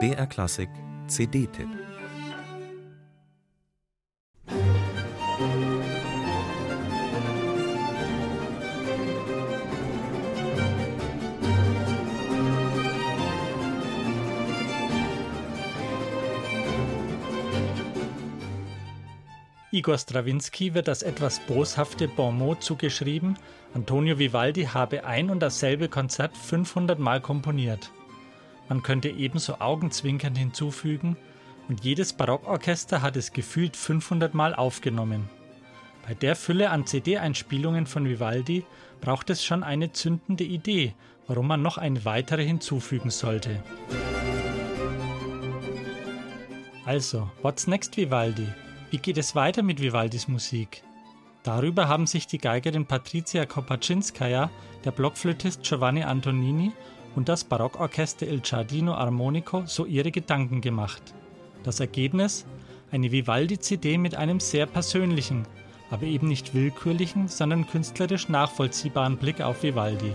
BR Klassik CD-Tipp Igor Strawinski wird das etwas boshafte Bonmot zugeschrieben, Antonio Vivaldi habe ein und dasselbe Konzert 500 Mal komponiert. Man könnte ebenso augenzwinkernd hinzufügen, und jedes Barockorchester hat es gefühlt 500 Mal aufgenommen. Bei der Fülle an CD-Einspielungen von Vivaldi braucht es schon eine zündende Idee, warum man noch eine weitere hinzufügen sollte. Also, what's next Vivaldi? Wie geht es weiter mit Vivaldis Musik? Darüber haben sich die Geigerin Patricia Kopaczynskaja, der Blockflötist Giovanni Antonini und das Barockorchester Il Giardino Armonico so ihre Gedanken gemacht. Das Ergebnis? Eine Vivaldi-CD mit einem sehr persönlichen, aber eben nicht willkürlichen, sondern künstlerisch nachvollziehbaren Blick auf Vivaldi.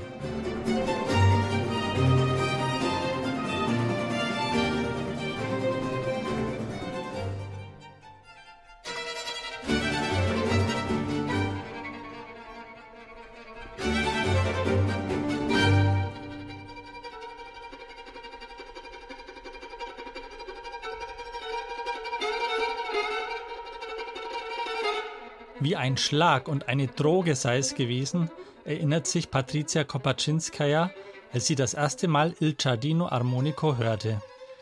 Wie ein Schlag und eine Droge sei es gewesen, erinnert sich Patricia Kopaczynskaja, als sie das erste Mal Il Giardino Armonico hörte.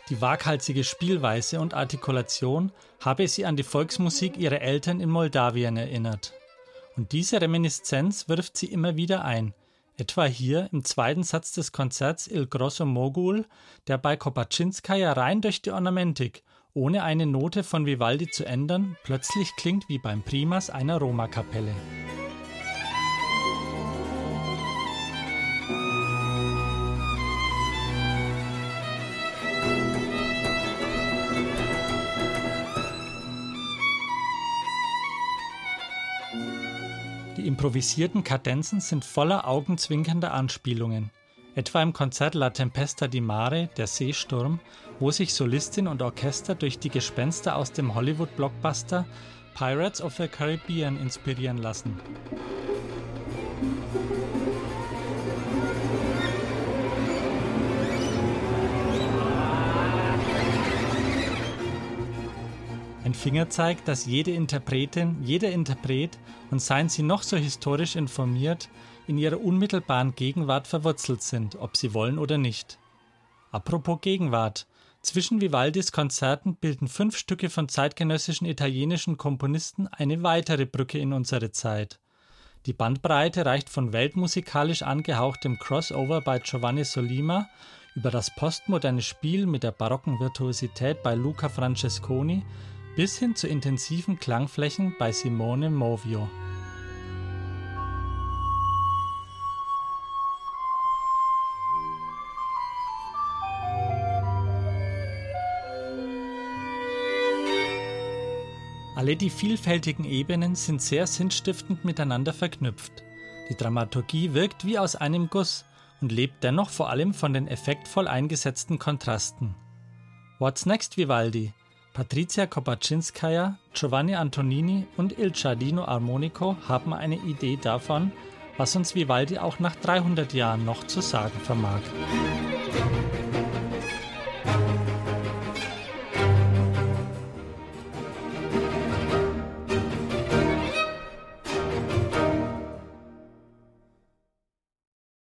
Die waghalsige Spielweise und Artikulation habe sie an die Volksmusik ihrer Eltern in Moldawien erinnert. Und diese Reminiszenz wirft sie immer wieder ein, etwa hier im zweiten Satz des Konzerts Il Grosso Mogul, der bei Kopaczynskaja rein durch die Ornamentik ohne eine Note von Vivaldi zu ändern, plötzlich klingt wie beim Primas einer Roma-Kapelle. Die improvisierten Kadenzen sind voller augenzwinkernder Anspielungen etwa im Konzert La Tempesta di Mare, der Seesturm, wo sich Solistin und Orchester durch die Gespenster aus dem Hollywood-Blockbuster Pirates of the Caribbean inspirieren lassen. Ein Fingerzeig, dass jede Interpretin, jeder Interpret, und seien sie noch so historisch informiert, in ihrer unmittelbaren Gegenwart verwurzelt sind, ob sie wollen oder nicht. Apropos Gegenwart. Zwischen Vivaldis Konzerten bilden fünf Stücke von zeitgenössischen italienischen Komponisten eine weitere Brücke in unsere Zeit. Die Bandbreite reicht von weltmusikalisch angehauchtem Crossover bei Giovanni Solima über das postmoderne Spiel mit der barocken Virtuosität bei Luca Francesconi bis hin zu intensiven Klangflächen bei Simone Movio. Alle die vielfältigen Ebenen sind sehr sinnstiftend miteinander verknüpft. Die Dramaturgie wirkt wie aus einem Guss und lebt dennoch vor allem von den effektvoll eingesetzten Kontrasten. What's Next Vivaldi? Patricia Kopaczynskaja, Giovanni Antonini und Il Giardino Armonico haben eine Idee davon, was uns Vivaldi auch nach 300 Jahren noch zu sagen vermag.